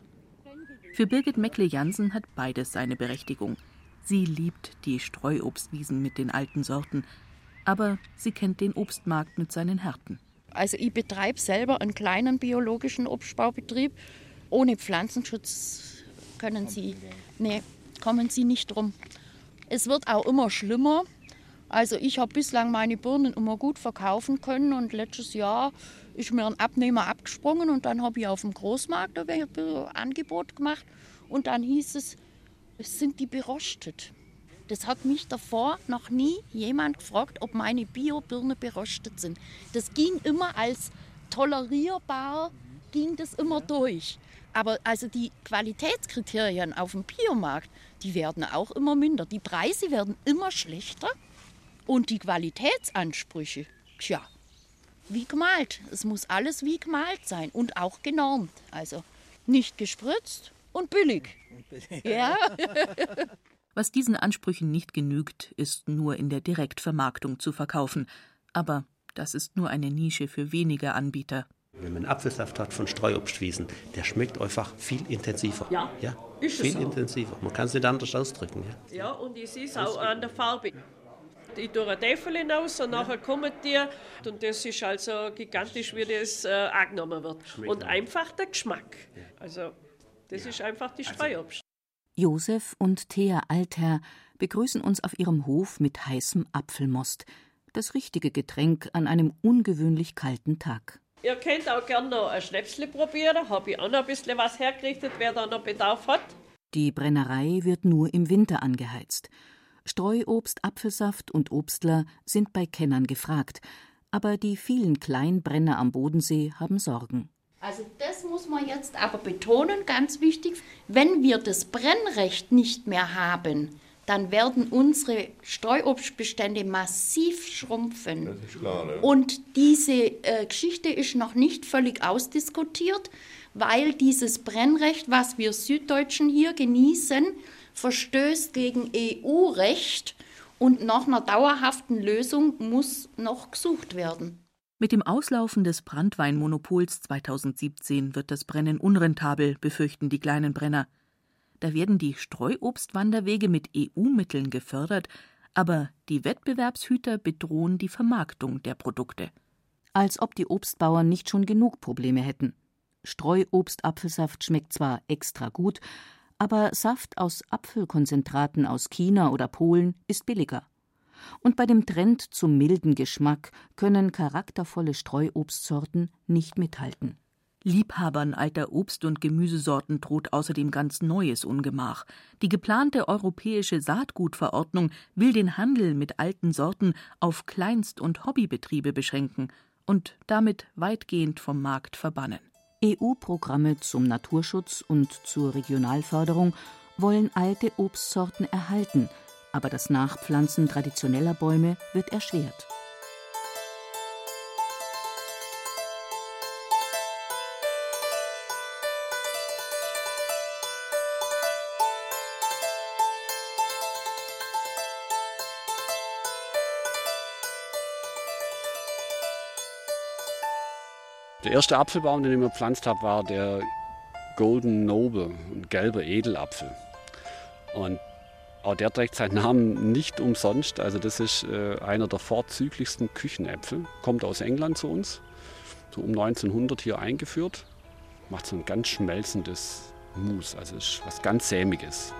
Für Birgit Meckle-Jansen hat beides seine Berechtigung. Sie liebt die Streuobstwiesen mit den alten Sorten, aber sie kennt den Obstmarkt mit seinen Härten. Also ich betreibe selber einen kleinen biologischen Obstbaubetrieb. Ohne Pflanzenschutz können Sie, nee, kommen Sie nicht drum. Es wird auch immer schlimmer Also ich habe bislang meine Birnen immer gut verkaufen können und letztes Jahr ist mir ein Abnehmer abgesprungen und dann habe ich auf dem Großmarkt ein Angebot gemacht und dann hieß es, es sind die berostet. Das hat mich davor noch nie jemand gefragt, ob meine Bio-Birne berostet sind. Das ging immer als tolerierbar, ging das immer durch. Aber also die Qualitätskriterien auf dem Biomarkt, die werden auch immer minder. Die Preise werden immer schlechter und die Qualitätsansprüche, tja, wie gemalt. Es muss alles wie gemalt sein und auch genormt. Also nicht gespritzt und billig. Ja. Was diesen Ansprüchen nicht genügt, ist nur in der Direktvermarktung zu verkaufen. Aber das ist nur eine Nische für wenige Anbieter. Wenn man Apfelsaft hat von Streuobstwiesen, der schmeckt einfach viel intensiver. Ja, ja? ist viel so. intensiver. Man kann es nicht anders ausdrücken. Ja? Ja, und ich sehe es auch an der Farbe. Ich tue ein Teufel hinaus und nachher kommen die und das ist also gigantisch, wie das äh, angenommen wird. Und einfach der Geschmack. Also das ist einfach die Streuobst. Josef und Thea Altherr begrüßen uns auf ihrem Hof mit heißem Apfelmost. Das richtige Getränk an einem ungewöhnlich kalten Tag. Ihr könnt auch gerne noch ein Schnäpsle probieren. Habe ich auch noch ein bisschen was hergerichtet, wer da noch Bedarf hat. Die Brennerei wird nur im Winter angeheizt. Streuobst, Apfelsaft und Obstler sind bei Kennern gefragt. Aber die vielen Kleinbrenner am Bodensee haben Sorgen. Also das muss man jetzt aber betonen, ganz wichtig, wenn wir das Brennrecht nicht mehr haben, dann werden unsere Streuobstbestände massiv schrumpfen. Das ist klar, ne? Und diese äh, Geschichte ist noch nicht völlig ausdiskutiert, weil dieses Brennrecht, was wir Süddeutschen hier genießen, verstößt gegen EU-Recht und nach einer dauerhaften Lösung muss noch gesucht werden. Mit dem Auslaufen des Brandweinmonopols 2017 wird das Brennen unrentabel, befürchten die kleinen Brenner. Da werden die Streuobstwanderwege mit EU-Mitteln gefördert, aber die Wettbewerbshüter bedrohen die Vermarktung der Produkte. Als ob die Obstbauern nicht schon genug Probleme hätten. Streuobstapfelsaft schmeckt zwar extra gut, aber Saft aus Apfelkonzentraten aus China oder Polen ist billiger. Und bei dem Trend zum milden Geschmack können charaktervolle Streuobstsorten nicht mithalten. Liebhabern alter Obst- und Gemüsesorten droht außerdem ganz neues Ungemach. Die geplante europäische Saatgutverordnung will den Handel mit alten Sorten auf Kleinst- und Hobbybetriebe beschränken und damit weitgehend vom Markt verbannen. EU-Programme zum Naturschutz und zur Regionalförderung wollen alte Obstsorten erhalten, aber das Nachpflanzen traditioneller Bäume wird erschwert. Der erste Apfelbaum, den ich mir gepflanzt habe, war der Golden Noble, ein gelber Edelapfel. Und auch der trägt seinen Namen nicht umsonst. Also das ist äh, einer der vorzüglichsten Küchenäpfel. Kommt aus England zu uns, so um 1900 hier eingeführt. Macht so ein ganz schmelzendes Mus, also ist was ganz sämiges.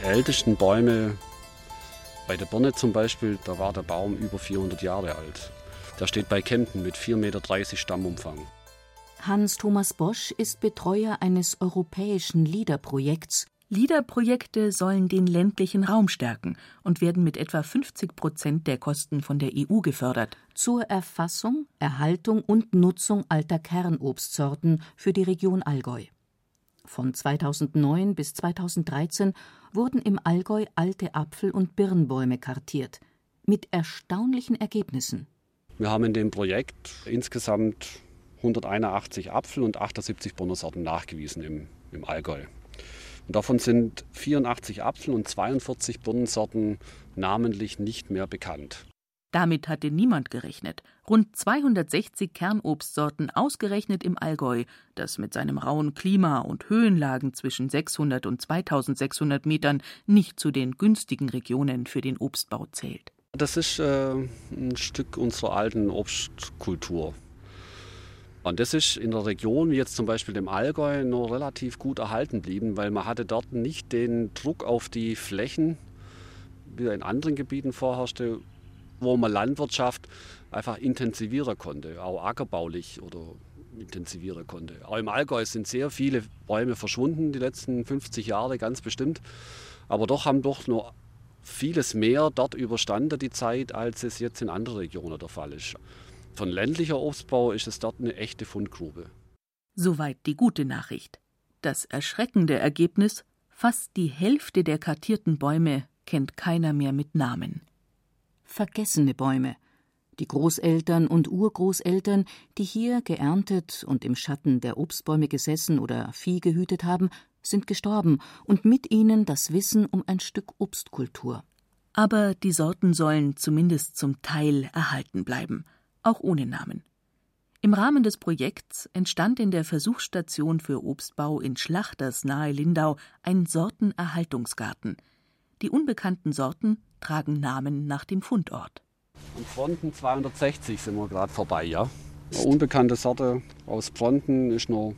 Die ältesten Bäume bei der Birne zum Beispiel, da war der Baum über 400 Jahre alt. Der steht bei Kempten mit 4,30 Meter Stammumfang. Hans-Thomas Bosch ist Betreuer eines europäischen LIDER-Projekts. LIDER-Projekte sollen den ländlichen Raum stärken und werden mit etwa 50 Prozent der Kosten von der EU gefördert. Zur Erfassung, Erhaltung und Nutzung alter Kernobstsorten für die Region Allgäu. Von 2009 bis 2013 wurden im Allgäu alte Apfel- und Birnbäume kartiert. Mit erstaunlichen Ergebnissen. Wir haben in dem Projekt insgesamt 181 Apfel- und 78 Birnensorten nachgewiesen im, im Allgäu. Und davon sind 84 Apfel- und 42 Birnensorten namentlich nicht mehr bekannt. Damit hatte niemand gerechnet. Rund 260 Kernobstsorten ausgerechnet im Allgäu, das mit seinem rauen Klima und Höhenlagen zwischen 600 und 2600 Metern nicht zu den günstigen Regionen für den Obstbau zählt. Das ist äh, ein Stück unserer alten Obstkultur. Und das ist in der Region, wie jetzt zum Beispiel dem Allgäu, noch relativ gut erhalten geblieben, weil man hatte dort nicht den Druck auf die Flächen, wie er in anderen Gebieten vorherrschte, wo man Landwirtschaft einfach intensivieren konnte, auch ackerbaulich oder intensivieren konnte. Auch im Allgäu sind sehr viele Bäume verschwunden die letzten 50 Jahre, ganz bestimmt. Aber doch haben doch nur vieles mehr dort überstanden die Zeit, als es jetzt in anderen Regionen der Fall ist. Von ländlicher Obstbau ist es dort eine echte Fundgrube. Soweit die gute Nachricht. Das erschreckende Ergebnis: fast die Hälfte der kartierten Bäume kennt keiner mehr mit Namen. Vergessene Bäume. Die Großeltern und Urgroßeltern, die hier geerntet und im Schatten der Obstbäume gesessen oder Vieh gehütet haben, sind gestorben und mit ihnen das Wissen um ein Stück Obstkultur. Aber die Sorten sollen zumindest zum Teil erhalten bleiben, auch ohne Namen. Im Rahmen des Projekts entstand in der Versuchsstation für Obstbau in Schlachters nahe Lindau ein Sortenerhaltungsgarten. Die unbekannten Sorten tragen Namen nach dem Fundort. An Fronten 260 sind wir gerade vorbei, ja. Eine unbekannte Sorte aus Fronten ist noch.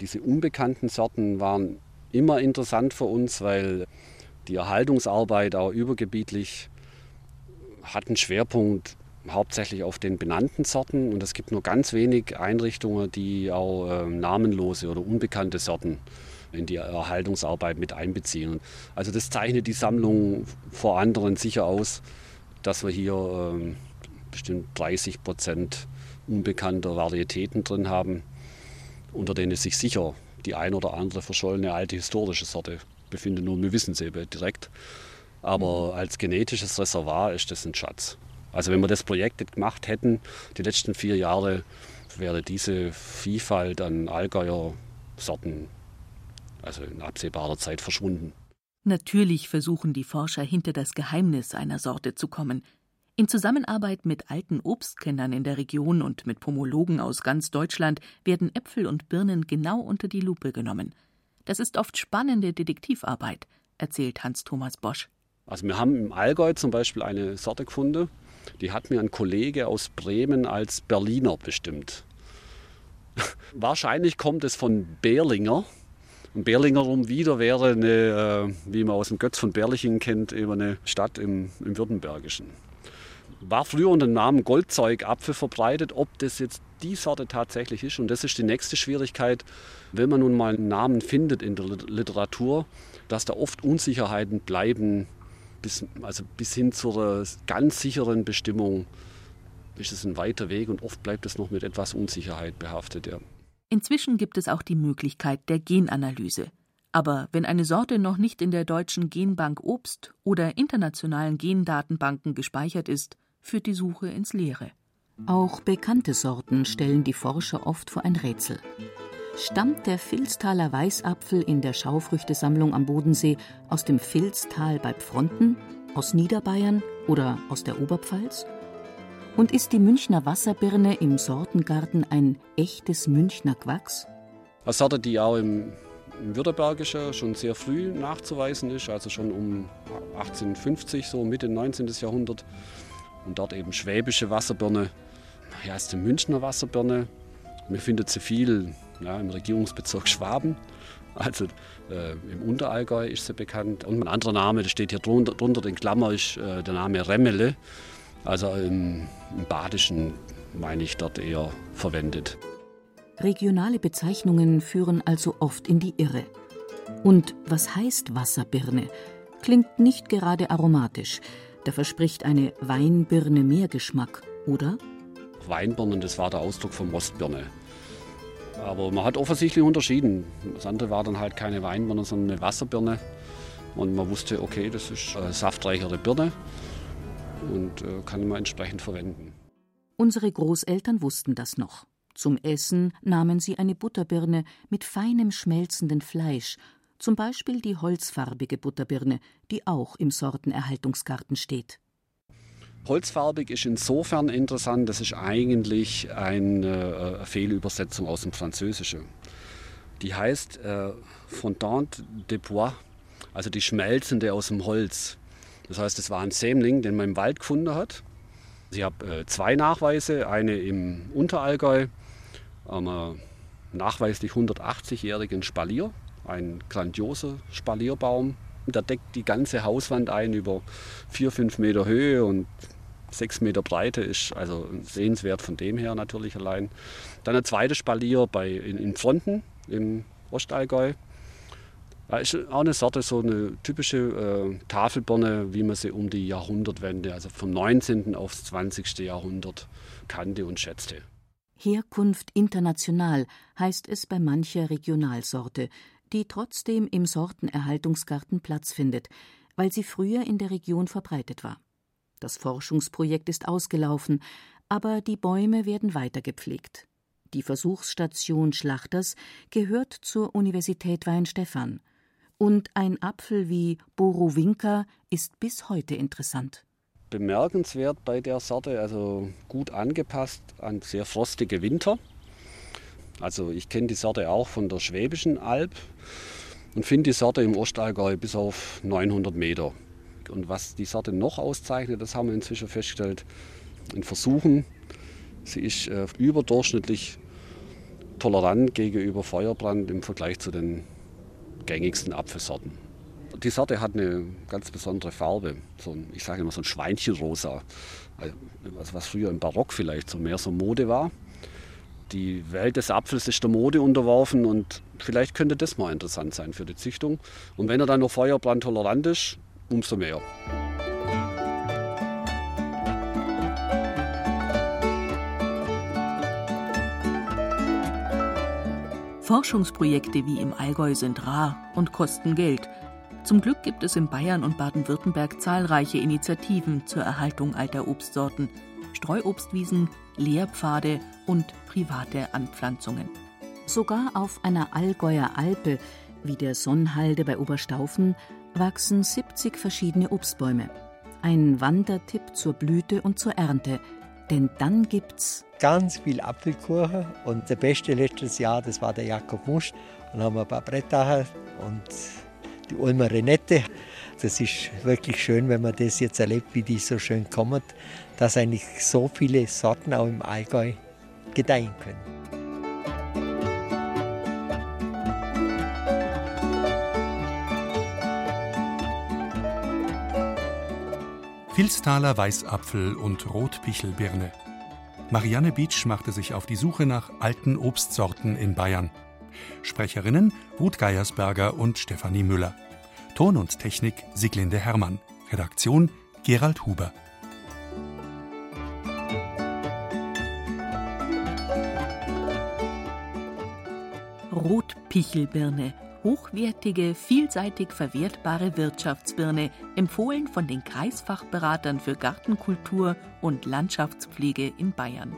Diese unbekannten Sorten waren immer interessant für uns, weil die Erhaltungsarbeit auch übergebietlich hat einen Schwerpunkt hauptsächlich auf den benannten Sorten und es gibt nur ganz wenig Einrichtungen, die auch äh, namenlose oder unbekannte Sorten in die Erhaltungsarbeit mit einbeziehen. Also das zeichnet die Sammlung vor anderen sicher aus, dass wir hier äh, bestimmt 30 Prozent unbekannter Varietäten drin haben, unter denen sich sicher die ein oder andere verschollene alte historische Sorte befindet. Nur wir wissen sie direkt. Aber als genetisches Reservoir ist das ein Schatz. Also wenn wir das Projekt nicht gemacht hätten, die letzten vier Jahre, wäre diese Vielfalt an Allgäuer Sorten also in absehbarer Zeit verschwunden. Natürlich versuchen die Forscher hinter das Geheimnis einer Sorte zu kommen. In Zusammenarbeit mit alten Obstkennern in der Region und mit Pomologen aus ganz Deutschland werden Äpfel und Birnen genau unter die Lupe genommen. Das ist oft spannende Detektivarbeit, erzählt Hans-Thomas Bosch. Also wir haben im Allgäu zum Beispiel eine Sorte gefunden, die hat mir ein Kollege aus Bremen als Berliner bestimmt. Wahrscheinlich kommt es von Berlinger. Und Berlinger wieder wäre eine, äh, wie man aus dem Götz von Berlichingen kennt, eben eine Stadt im, im Württembergischen. War früher unter dem Namen Goldzeugapfel verbreitet, ob das jetzt die Sorte tatsächlich ist. Und das ist die nächste Schwierigkeit, wenn man nun mal einen Namen findet in der Literatur, dass da oft Unsicherheiten bleiben, bis, also bis hin zur ganz sicheren Bestimmung ist es ein weiter Weg und oft bleibt es noch mit etwas Unsicherheit behaftet. Ja. Inzwischen gibt es auch die Möglichkeit der Genanalyse. Aber wenn eine Sorte noch nicht in der deutschen Genbank Obst oder internationalen Gendatenbanken gespeichert ist, führt die Suche ins Leere. Auch bekannte Sorten stellen die Forscher oft vor ein Rätsel. Stammt der Vilstaler Weißapfel in der Schaufrüchtesammlung am Bodensee aus dem Vilstal bei Pfronten, aus Niederbayern oder aus der Oberpfalz? Und ist die Münchner Wasserbirne im Sortengarten ein echtes Münchner Quacks? Eine Sorte, die auch im, im Württembergischen schon sehr früh nachzuweisen ist, also schon um 1850, so Mitte 19. Jahrhundert. Und dort eben schwäbische Wasserbirne. Ja, ist die Münchner Wasserbirne. Man findet sie viel ja, im Regierungsbezirk Schwaben. Also äh, im Unterallgäu ist sie bekannt. Und ein anderer Name, der steht hier drunter, drunter in Klammer, ist äh, der Name Remmele. Also im, im Badischen meine ich dort eher verwendet. Regionale Bezeichnungen führen also oft in die Irre. Und was heißt Wasserbirne? Klingt nicht gerade aromatisch. Da verspricht eine Weinbirne mehr Geschmack, oder? Weinbirnen, das war der Ausdruck von Mostbirne. Aber man hat offensichtlich unterschieden. Das andere war dann halt keine Weinbirne, sondern eine Wasserbirne. Und man wusste, okay, das ist eine saftreichere Birne und äh, kann man entsprechend verwenden. Unsere Großeltern wussten das noch. Zum Essen nahmen sie eine Butterbirne mit feinem schmelzenden Fleisch, zum Beispiel die holzfarbige Butterbirne, die auch im Sortenerhaltungsgarten steht. Holzfarbig ist insofern interessant, das ist eigentlich eine äh, Fehlübersetzung aus dem Französischen. Die heißt äh, Fondante de Bois, also die schmelzende aus dem Holz. Das heißt, es war ein Sämling, den man im Wald gefunden hat. Ich habe äh, zwei Nachweise, eine im Unterallgäu einem nachweislich 180-jährigen Spalier, ein grandioser Spalierbaum. Der deckt die ganze Hauswand ein über 4, 5 Meter Höhe und 6 Meter Breite, ist also sehenswert von dem her natürlich allein. Dann ein zweites Spalier bei, in, in Fronten im Ostallgäu. Ja, ist auch eine Sorte, so eine typische äh, Tafelbirne, wie man sie um die Jahrhundertwende, also vom 19. aufs 20. Jahrhundert kannte und schätzte. Herkunft international heißt es bei mancher Regionalsorte, die trotzdem im Sortenerhaltungsgarten Platz findet, weil sie früher in der Region verbreitet war. Das Forschungsprojekt ist ausgelaufen, aber die Bäume werden weiter gepflegt. Die Versuchsstation Schlachters gehört zur Universität Weinstefan und ein Apfel wie Borowinka ist bis heute interessant. Bemerkenswert bei der Sorte, also gut angepasst an sehr frostige Winter. Also ich kenne die Sorte auch von der Schwäbischen Alb und finde die Sorte im Ostallgäu bis auf 900 Meter. Und was die Sorte noch auszeichnet, das haben wir inzwischen festgestellt in Versuchen. Sie ist äh, überdurchschnittlich tolerant gegenüber Feuerbrand im Vergleich zu den gängigsten Apfelsorten. Die Sorte hat eine ganz besondere Farbe, so ein, ich sage immer so ein Schweinchenrosa, also was früher im Barock vielleicht so mehr so Mode war. Die Welt des Apfels ist der Mode unterworfen und vielleicht könnte das mal interessant sein für die Züchtung. Und wenn er dann noch feuerbrandtolerant ist, umso mehr. Forschungsprojekte wie im Allgäu sind rar und kosten Geld. Zum Glück gibt es in Bayern und Baden-Württemberg zahlreiche Initiativen zur Erhaltung alter Obstsorten, Streuobstwiesen, Lehrpfade und private Anpflanzungen. Sogar auf einer Allgäuer Alpe, wie der Sonnhalde bei Oberstaufen, wachsen 70 verschiedene Obstbäume. Ein Wandertipp zur Blüte und zur Ernte, denn dann gibt's ganz viel Apfelkuchen und der beste letztes Jahr, das war der Jakob Musch. Dann haben wir ein paar Brettacher und die Ulmer Renette. Das ist wirklich schön, wenn man das jetzt erlebt, wie die so schön kommen, dass eigentlich so viele Sorten auch im Allgäu gedeihen können. Vilstaler Weißapfel und Rotpichelbirne. Marianne Beach machte sich auf die Suche nach alten Obstsorten in Bayern. Sprecherinnen Ruth Geiersberger und Stefanie Müller. Ton und Technik Siglinde Hermann. Redaktion Gerald Huber. Rotpichelbirne hochwertige, vielseitig verwertbare Wirtschaftsbirne, empfohlen von den Kreisfachberatern für Gartenkultur und Landschaftspflege in Bayern.